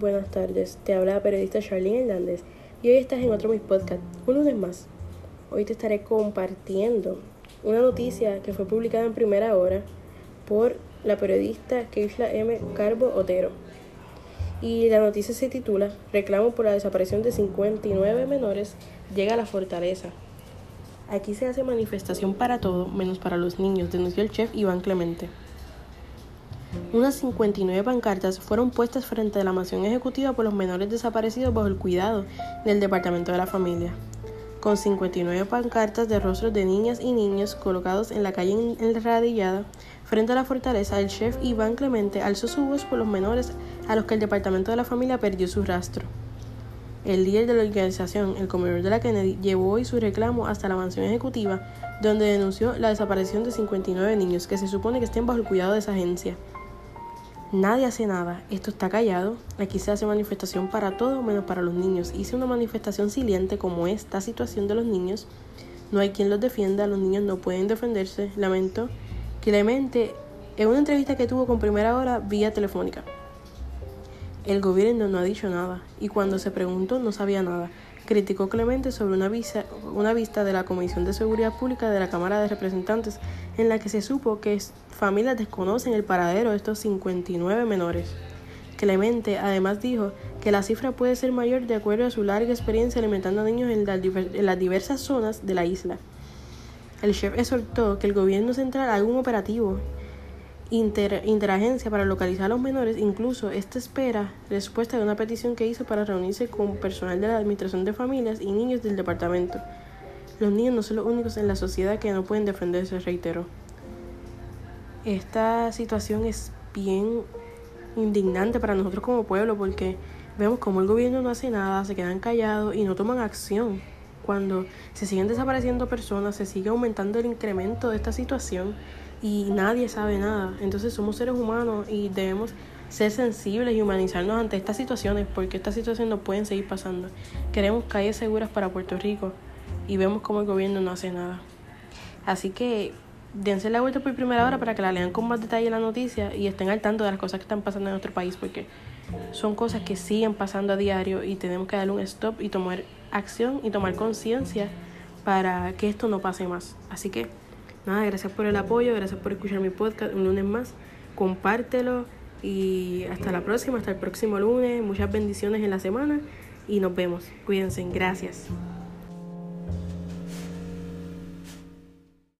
buenas tardes. Te habla la periodista Charlene Hernández y hoy estás en otro mis podcast, un lunes más. Hoy te estaré compartiendo una noticia que fue publicada en primera hora por la periodista Keishla M. Carbo Otero. Y la noticia se titula Reclamo por la desaparición de 59 menores llega a la fortaleza. Aquí se hace manifestación para todo menos para los niños, denunció el chef Iván Clemente. Unas 59 pancartas fueron puestas frente a la mansión ejecutiva por los menores desaparecidos bajo el cuidado del Departamento de la Familia, con 59 pancartas de rostros de niñas y niños colocados en la calle enradillada frente a la fortaleza. El chef Iván Clemente alzó su voz por los menores a los que el Departamento de la Familia perdió su rastro. El líder de la organización, el comedor de la Kennedy, llevó hoy su reclamo hasta la mansión ejecutiva, donde denunció la desaparición de 59 niños que se supone que estén bajo el cuidado de esa agencia. Nadie hace nada, esto está callado, aquí se hace manifestación para todo menos para los niños. Hice una manifestación siliente como esta situación de los niños. No hay quien los defienda, los niños no pueden defenderse. Lamento. Clemente, en una entrevista que tuvo con Primera Hora vía telefónica. El gobierno no ha dicho nada y cuando se preguntó no sabía nada. Criticó Clemente sobre una, visa, una vista de la Comisión de Seguridad Pública de la Cámara de Representantes en la que se supo que familias desconocen el paradero de estos 59 menores. Clemente además dijo que la cifra puede ser mayor de acuerdo a su larga experiencia alimentando a niños en, las diversas zonas de la isla. El chef exhortó que el gobierno central haga un operativo interagencia para localizar a los menores. Incluso esta espera respuesta de una petición que hizo para reunirse con personal de la Administración de Familias y niños del departamento. Los niños no son los únicos en la sociedad que no pueden defenderse, reiteró. Esta situación es bien indignante para nosotros como pueblo porque vemos como el gobierno no hace nada, se quedan callados y no toman acción. Cuando se siguen desapareciendo personas, se sigue aumentando el incremento de esta situación y nadie sabe nada. Entonces somos seres humanos y debemos ser sensibles y humanizarnos ante estas situaciones porque estas situaciones no pueden seguir pasando. Queremos calles seguras para Puerto Rico y vemos como el gobierno no hace nada. Así que dense la vuelta por primera hora para que la lean con más detalle la noticia y estén al tanto de las cosas que están pasando en nuestro país, porque son cosas que siguen pasando a diario y tenemos que darle un stop y tomar acción y tomar conciencia para que esto no pase más. Así que, nada, gracias por el apoyo, gracias por escuchar mi podcast un lunes más, compártelo y hasta la próxima, hasta el próximo lunes, muchas bendiciones en la semana y nos vemos. Cuídense, gracias.